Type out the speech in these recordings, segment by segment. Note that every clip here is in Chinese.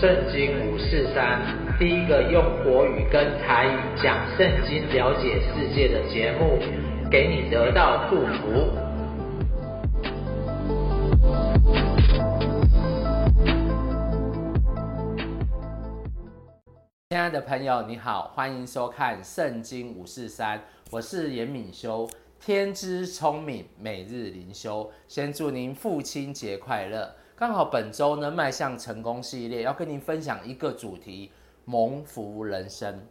圣经五四三，第一个用国语跟台语讲圣经、了解世界的节目，给你得到祝福。亲爱的朋友，你好，欢迎收看圣经五四三，我是严敏修，天资聪明，每日灵修，先祝您父亲节快乐。刚好本周呢，迈向成功系列要跟您分享一个主题：蒙福人生。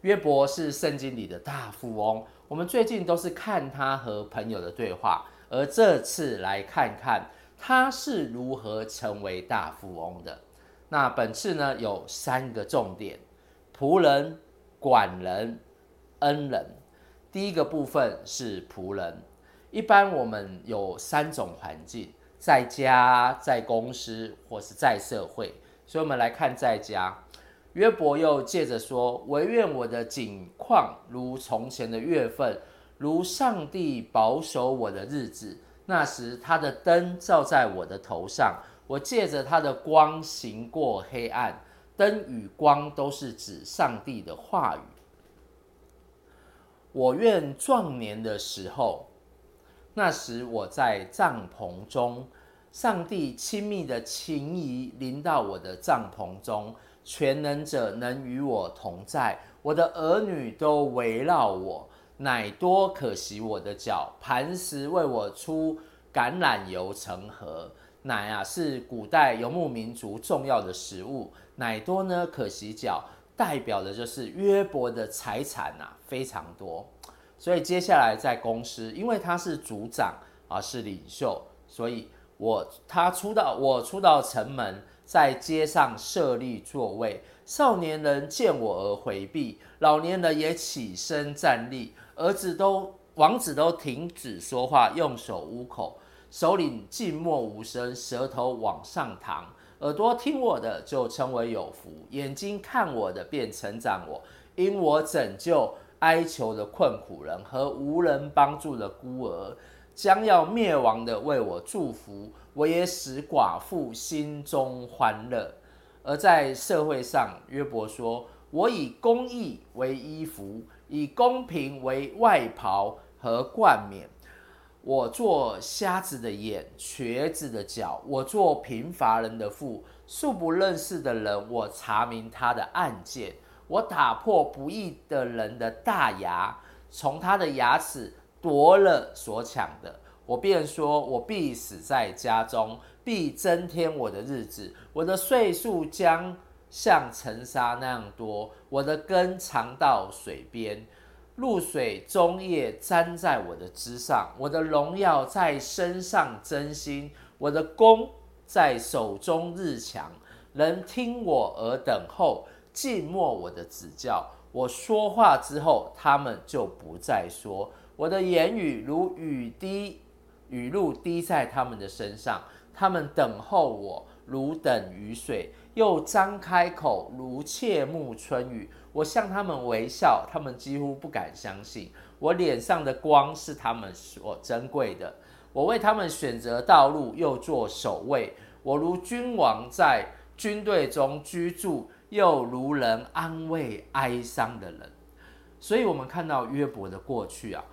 约伯是圣经里的大富翁，我们最近都是看他和朋友的对话，而这次来看看他是如何成为大富翁的。那本次呢，有三个重点：仆人、管人、恩人。第一个部分是仆人，一般我们有三种环境。在家、在公司或是在社会，所以我们来看在家。约伯又借着说：“惟愿我的景况如从前的月份，如上帝保守我的日子。那时他的灯照在我的头上，我借着他的光行过黑暗。灯与光都是指上帝的话语。我愿壮年的时候。”那时我在帐篷中，上帝亲密的情谊临到我的帐篷中，全能者能与我同在，我的儿女都围绕我，奶多可洗我的脚，磐石为我出橄榄油成河。奶啊，是古代游牧民族重要的食物，奶多呢可洗脚，代表的就是约伯的财产啊非常多。所以接下来在公司，因为他是组长啊，是领袖，所以我他出到我出到城门，在街上设立座位，少年人见我而回避，老年人也起身站立，儿子都王子都停止说话，用手捂口，首领静默无声，舌头往上躺，耳朵听我的就称为有福，眼睛看我的便成长我，因我拯救。哀求的困苦人和无人帮助的孤儿，将要灭亡的为我祝福，我也使寡妇心中欢乐。而在社会上，约伯说：“我以公义为衣服，以公平为外袍和冠冕。我做瞎子的眼，瘸子的脚。我做贫乏人的腹，素不认识的人，我查明他的案件。”我打破不义的人的大牙，从他的牙齿夺了所抢的。我便说：我必死在家中，必增添我的日子。我的岁数将像尘沙那样多，我的根长到水边，露水中叶粘在我的枝上。我的荣耀在身上增新，我的弓在手中日强。人听我而等候。静默我的指教，我说话之后，他们就不再说。我的言语如雨滴，雨露滴在他们的身上。他们等候我，如等雨水，又张开口，如切慕春雨。我向他们微笑，他们几乎不敢相信。我脸上的光是他们所珍贵的。我为他们选择道路，又做守卫。我如君王在军队中居住。又如人安慰哀伤的人，所以我们看到约伯的过去啊，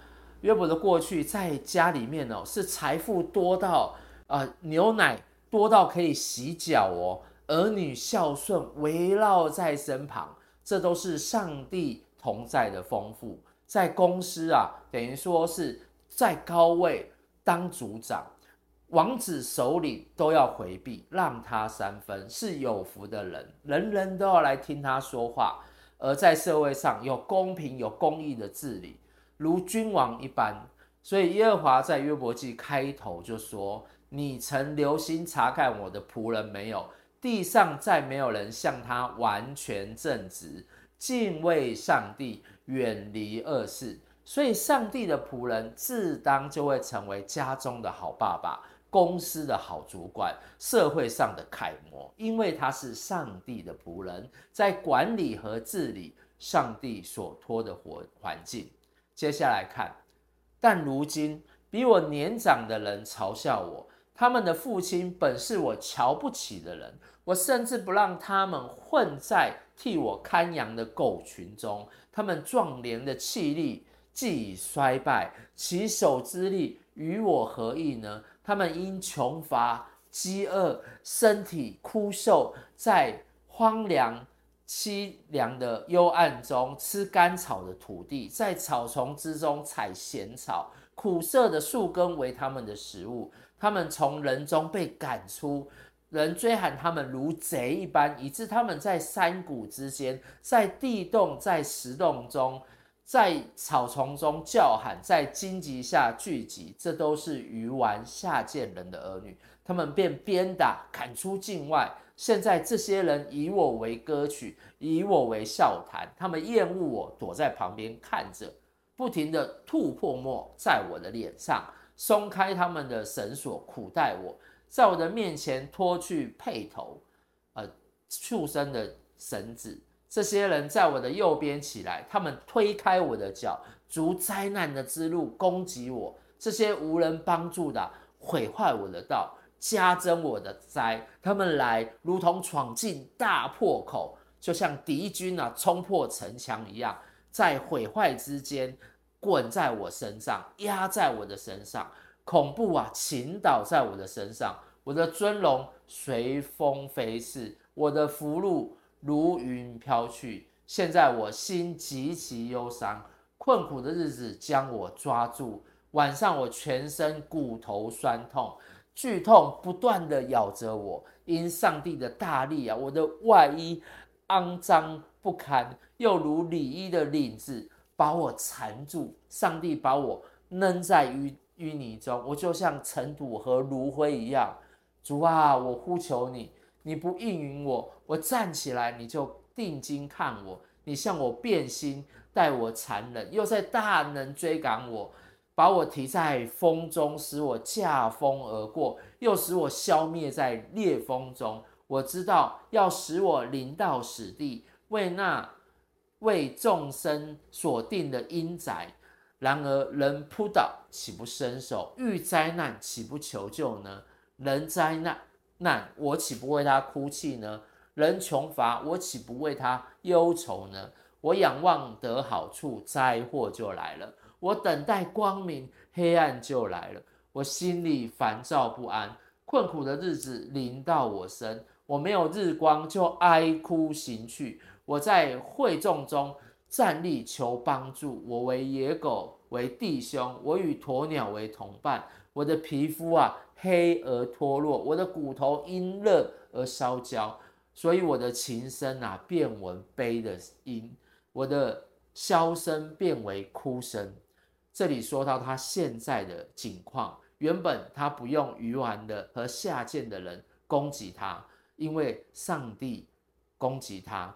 约伯的过去在家里面哦，是财富多到呃牛奶多到可以洗脚哦，儿女孝顺围绕在身旁，这都是上帝同在的丰富。在公司啊，等于说是在高位当组长。王子首领都要回避，让他三分，是有福的人，人人都要来听他说话。而在社会上有公平、有公义的治理，如君王一般。所以耶和华在约伯记开头就说：“你曾留心察看我的仆人没有？地上再没有人像他完全正直，敬畏上帝，远离恶事。所以上帝的仆人自当就会成为家中的好爸爸。”公司的好主管，社会上的楷模，因为他是上帝的仆人，在管理和治理上帝所托的环环境。接下来看，但如今比我年长的人嘲笑我，他们的父亲本是我瞧不起的人，我甚至不让他们混在替我看羊的狗群中。他们壮年的气力既已衰败，其手之力与我何异呢？他们因穷乏、饥饿，身体枯瘦，在荒凉。凄凉的幽暗中吃干草的土地，在草丛之中采咸草，苦涩的树根为他们的食物。他们从人中被赶出，人追喊他们如贼一般，以致他们在山谷之间，在地洞、在石洞中，在草丛中叫喊，在荆棘下聚集。这都是愚顽下贱人的儿女。他们便鞭打，赶出境外。现在这些人以我为歌曲，以我为笑谈。他们厌恶我，躲在旁边看着，不停地吐唾沫在我的脸上，松开他们的绳索，苦待我，在我的面前脱去配头，呃，畜生的绳子。这些人在我的右边起来，他们推开我的脚，逐灾难的之路攻击我。这些无人帮助的，毁坏我的道。加增我的灾，他们来如同闯进大破口，就像敌军啊冲破城墙一样，在毁坏之间滚在我身上，压在我的身上，恐怖啊倾倒在我的身上，我的尊荣随风飞逝，我的福禄如云飘去。现在我心极其忧伤，困苦的日子将我抓住，晚上我全身骨头酸痛。剧痛不断地咬着我，因上帝的大力啊，我的外衣肮脏不堪，又如里衣的领子把我缠住。上帝把我扔在淤淤泥中，我就像尘土和炉灰一样。主啊，我呼求你，你不应允我，我站起来，你就定睛看我，你向我变心，待我残忍，又在大能追赶我。把我提在风中，使我驾风而过，又使我消灭在烈风中。我知道要使我临到死地，为那为众生所定的阴宅。然而人扑倒，岂不伸手？遇灾难，岂不求救呢？人灾难难，我岂不为他哭泣呢？人穷乏，我岂不为他忧愁呢？我仰望得好处，灾祸就来了。我等待光明，黑暗就来了。我心里烦躁不安，困苦的日子临到我身。我没有日光，就哀哭行去。我在会众中站立求帮助。我为野狗为弟兄，我与鸵鸟为同伴。我的皮肤啊黑而脱落，我的骨头因热而烧焦，所以我的琴声啊变为悲的音，我的箫声变为哭声。这里说到他现在的境况，原本他不用愚顽的和下贱的人攻击他，因为上帝攻击他，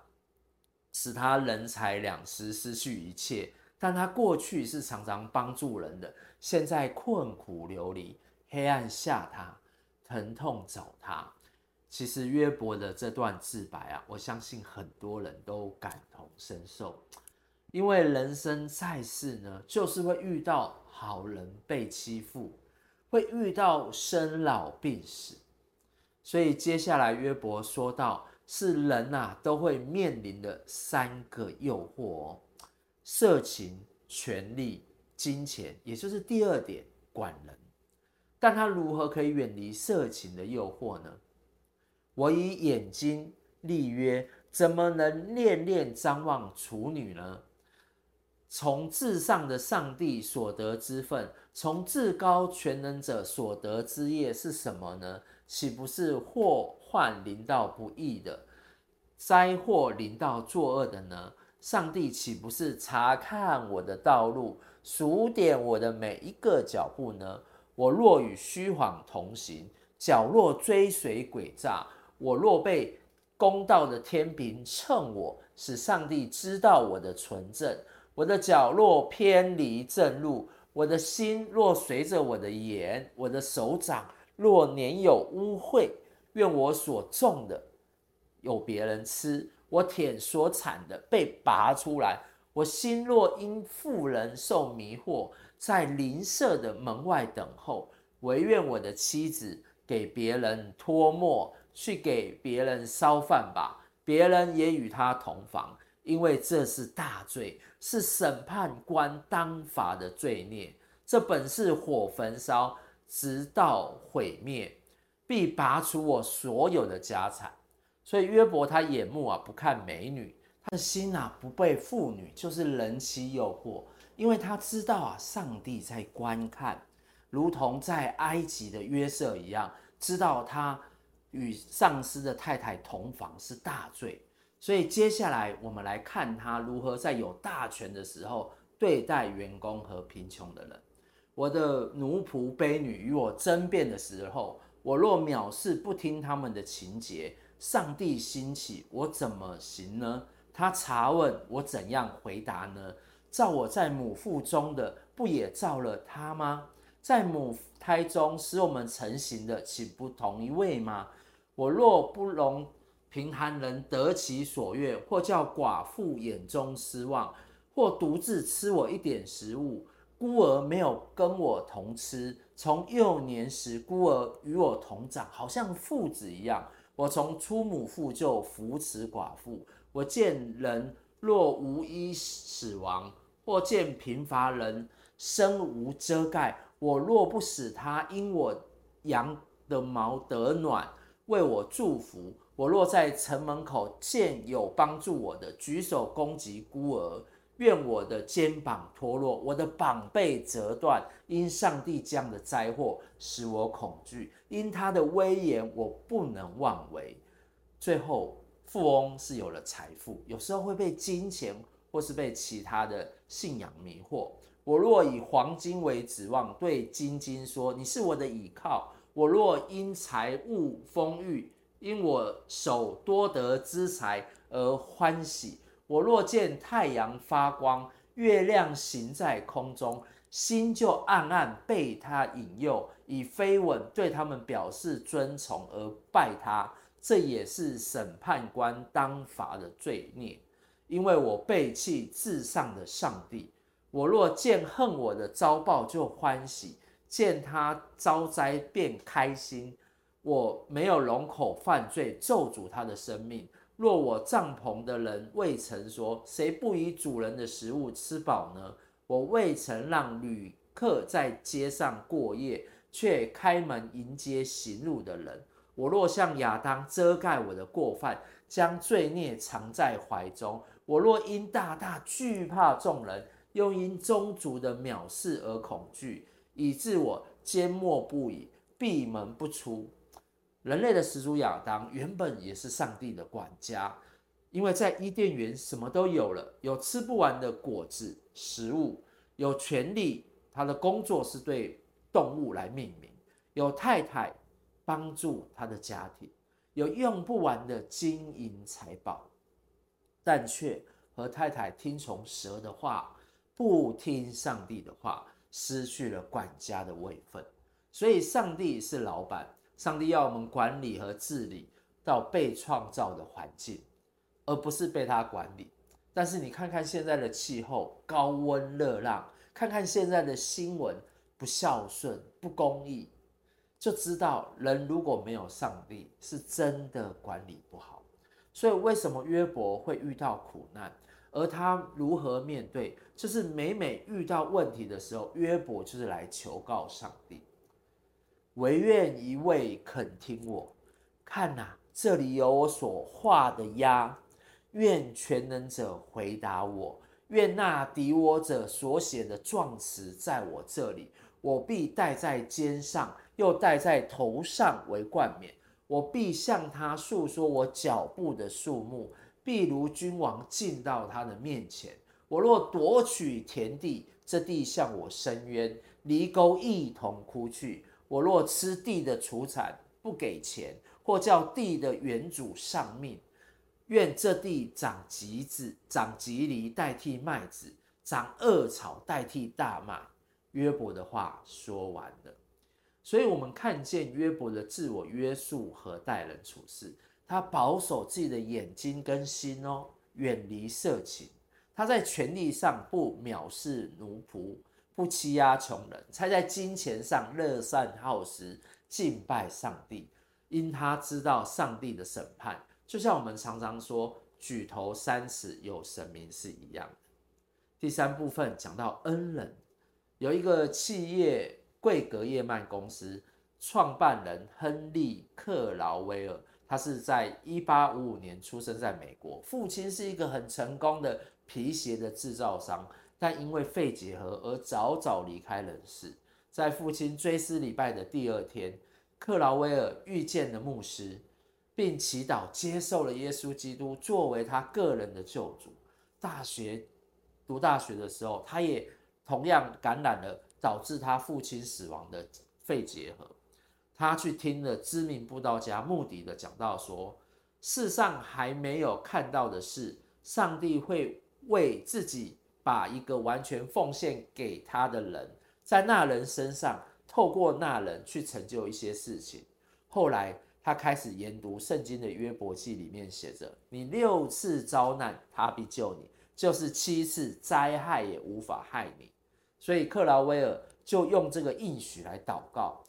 使他人财两失，失去一切。但他过去是常常帮助人的，现在困苦流离，黑暗下他，疼痛找他。其实约伯的这段自白啊，我相信很多人都感同身受。因为人生在世呢，就是会遇到好人被欺负，会遇到生老病死，所以接下来约伯说到，是人啊都会面临的三个诱惑哦：色情、权力、金钱，也就是第二点，管人。但他如何可以远离色情的诱惑呢？我以眼睛立约，怎么能恋恋张望处女呢？从至上的上帝所得之份，从至高全能者所得之业是什么呢？岂不是祸患临到不义的，灾祸临到作恶的呢？上帝岂不是查看我的道路，数点我的每一个脚步呢？我若与虚谎同行，脚若追随诡诈，我若被公道的天平称我，使上帝知道我的纯正。我的脚若偏离正路，我的心若随着我的眼，我的手掌若粘有污秽，愿我所种的有别人吃，我田所产的被拔出来。我心若因妇人受迷惑，在邻舍的门外等候，惟愿我的妻子给别人托没，去给别人烧饭吧，别人也与他同房，因为这是大罪，是审判官当罚的罪孽。这本是火焚烧，直到毁灭，必拔除我所有的家产。所以约伯他眼目啊不看美女，他的心啊不被妇女就是人妻诱惑，因为他知道啊上帝在观看，如同在埃及的约瑟一样，知道他与上司的太太同房是大罪。所以接下来我们来看他如何在有大权的时候对待员工和贫穷的人。我的奴仆婢女与我争辩的时候，我若藐视不听他们的情节。上帝兴起，我怎么行呢？他查问我怎样回答呢？造我在母腹中的，不也造了他吗？在母胎中使我们成型的，岂不同一位吗？我若不容贫寒人得其所愿，或叫寡妇眼中失望，或独自吃我一点食物，孤儿没有跟我同吃，从幼年时孤儿与我同长，好像父子一样。我从出母腹就扶持寡妇。我见人若无衣死亡，或见贫乏人身无遮盖，我若不使他因我羊的毛得暖，为我祝福。我若在城门口见有帮助我的，举手攻击孤儿。愿我的肩膀脱落，我的膀被折断，因上帝这样的灾祸使我恐惧，因他的威严我不能妄为。最后，富翁是有了财富，有时候会被金钱或是被其他的信仰迷惑。我若以黄金为指望，对金金说：“你是我的倚靠。”我若因财物丰裕，因我手多得资财而欢喜。我若见太阳发光，月亮行在空中，心就暗暗被他引诱，以飞吻对他们表示尊崇而拜他，这也是审判官当罚的罪孽。因为我背弃至上的上帝。我若见恨我的遭报就欢喜，见他遭灾便开心。我没有龙口犯罪，咒诅他的生命。若我帐篷的人未曾说，谁不以主人的食物吃饱呢？我未曾让旅客在街上过夜，却开门迎接行路的人。我若向亚当遮盖我的过犯，将罪孽藏在怀中。我若因大大惧怕众人，又因宗族的藐视而恐惧，以致我缄默不已，闭门不出。人类的始祖亚当原本也是上帝的管家，因为在伊甸园什么都有了，有吃不完的果子、食物，有权利，他的工作是对动物来命名，有太太帮助他的家庭，有用不完的金银财宝，但却和太太听从蛇的话，不听上帝的话，失去了管家的位分。所以，上帝是老板。上帝要我们管理和治理到被创造的环境，而不是被他管理。但是你看看现在的气候，高温热浪，看看现在的新闻，不孝顺、不公义，就知道人如果没有上帝，是真的管理不好。所以为什么约伯会遇到苦难，而他如何面对？就是每每遇到问题的时候，约伯就是来求告上帝。唯愿一位肯听我，看哪，这里有我所画的押。愿全能者回答我，愿那敌我者所写的状词在我这里，我必戴在肩上，又戴在头上为冠冕。我必向他述说我脚步的数目，必如君王进到他的面前。我若夺取田地，这地向我伸冤，犁沟一同哭去。我若吃地的出产，不给钱，或叫地的原主丧命，愿这地长橘子，长蒺藜代替麦子，长恶草代替大麦。约伯的话说完了，所以我们看见约伯的自我约束和待人处事，他保守自己的眼睛跟心哦，远离色情。他在权力上不藐视奴仆。不欺压穷人，才在金钱上乐善好施，敬拜上帝。因他知道上帝的审判，就像我们常常说“举头三尺有神明”是一样的。第三部分讲到恩人，有一个企业贵格叶曼公司创办人亨利·克劳威尔，他是在一八五五年出生在美国，父亲是一个很成功的皮鞋的制造商，但因为肺结核而早早离开人世。在父亲追思礼拜的第二天，克劳威尔遇见了牧师，并祈祷接受了耶稣基督作为他个人的救主。大学。读大学的时候，他也同样感染了导致他父亲死亡的肺结核。他去听了知名布道家穆迪的讲道，说：世上还没有看到的是，上帝会为自己把一个完全奉献给他的人，在那人身上透过那人去成就一些事情。后来他开始研读圣经的约伯记，里面写着：你六次遭难，他必救你。就是七次灾害也无法害你，所以克劳威尔就用这个应许来祷告，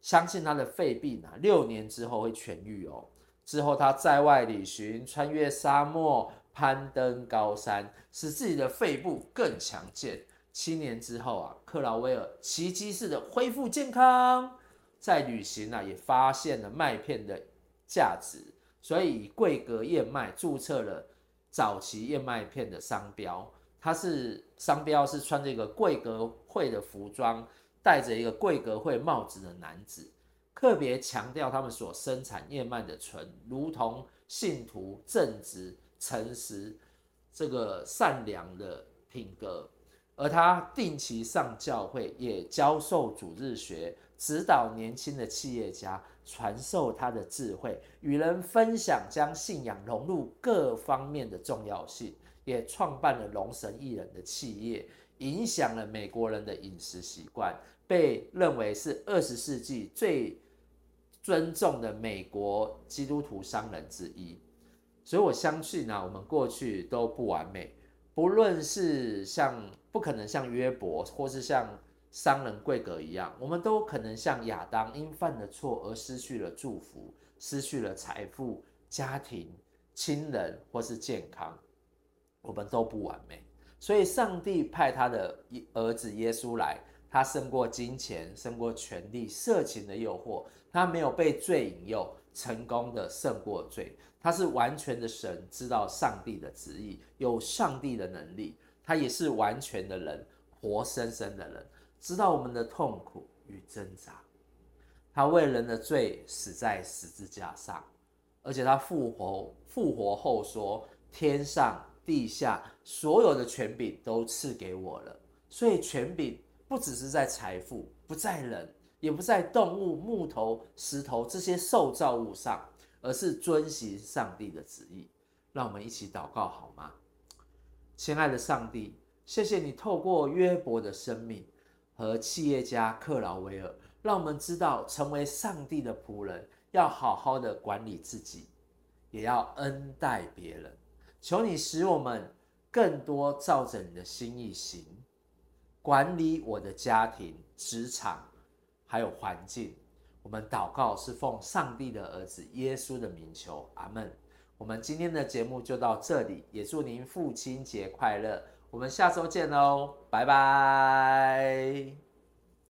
相信他的肺病啊，六年之后会痊愈哦。之后他在外旅行，穿越沙漠，攀登高山，使自己的肺部更强健。七年之后啊，克劳威尔奇迹式的恢复健康，在旅行啊也发现了麦片的价值，所以以贵格燕麦注册了。早期燕麦片的商标，它是商标是穿着一个贵格会的服装，戴着一个贵格会帽子的男子，特别强调他们所生产燕麦的纯，如同信徒正直、诚实、这个善良的品格。而他定期上教会，也教授主日学，指导年轻的企业家，传授他的智慧，与人分享将信仰融入各方面的重要性，也创办了龙神艺人的企业，影响了美国人的饮食习惯，被认为是二十世纪最尊重的美国基督徒商人之一。所以我相信呢，我们过去都不完美。不论是像不可能像约伯，或是像商人贵格一样，我们都可能像亚当因犯了错而失去了祝福，失去了财富、家庭、亲人或是健康，我们都不完美。所以，上帝派他的儿子耶稣来，他胜过金钱，胜过权力、色情的诱惑，他没有被罪引诱，成功的胜过罪。他是完全的神，知道上帝的旨意，有上帝的能力。他也是完全的人，活生生的人，知道我们的痛苦与挣扎。他为人的罪死在十字架上，而且他复活，复活后说：“天上地下所有的权柄都赐给我了。”所以权柄不只是在财富，不在人，也不在动物、木头、石头这些受造物上。而是遵行上帝的旨意，让我们一起祷告好吗？亲爱的上帝，谢谢你透过约伯的生命和企业家克劳威尔，让我们知道成为上帝的仆人，要好好的管理自己，也要恩待别人。求你使我们更多照着你的心意行，管理我的家庭、职场，还有环境。我们祷告是奉上帝的儿子耶稣的名求，阿门。我们今天的节目就到这里，也祝您父亲节快乐。我们下周见喽，拜拜。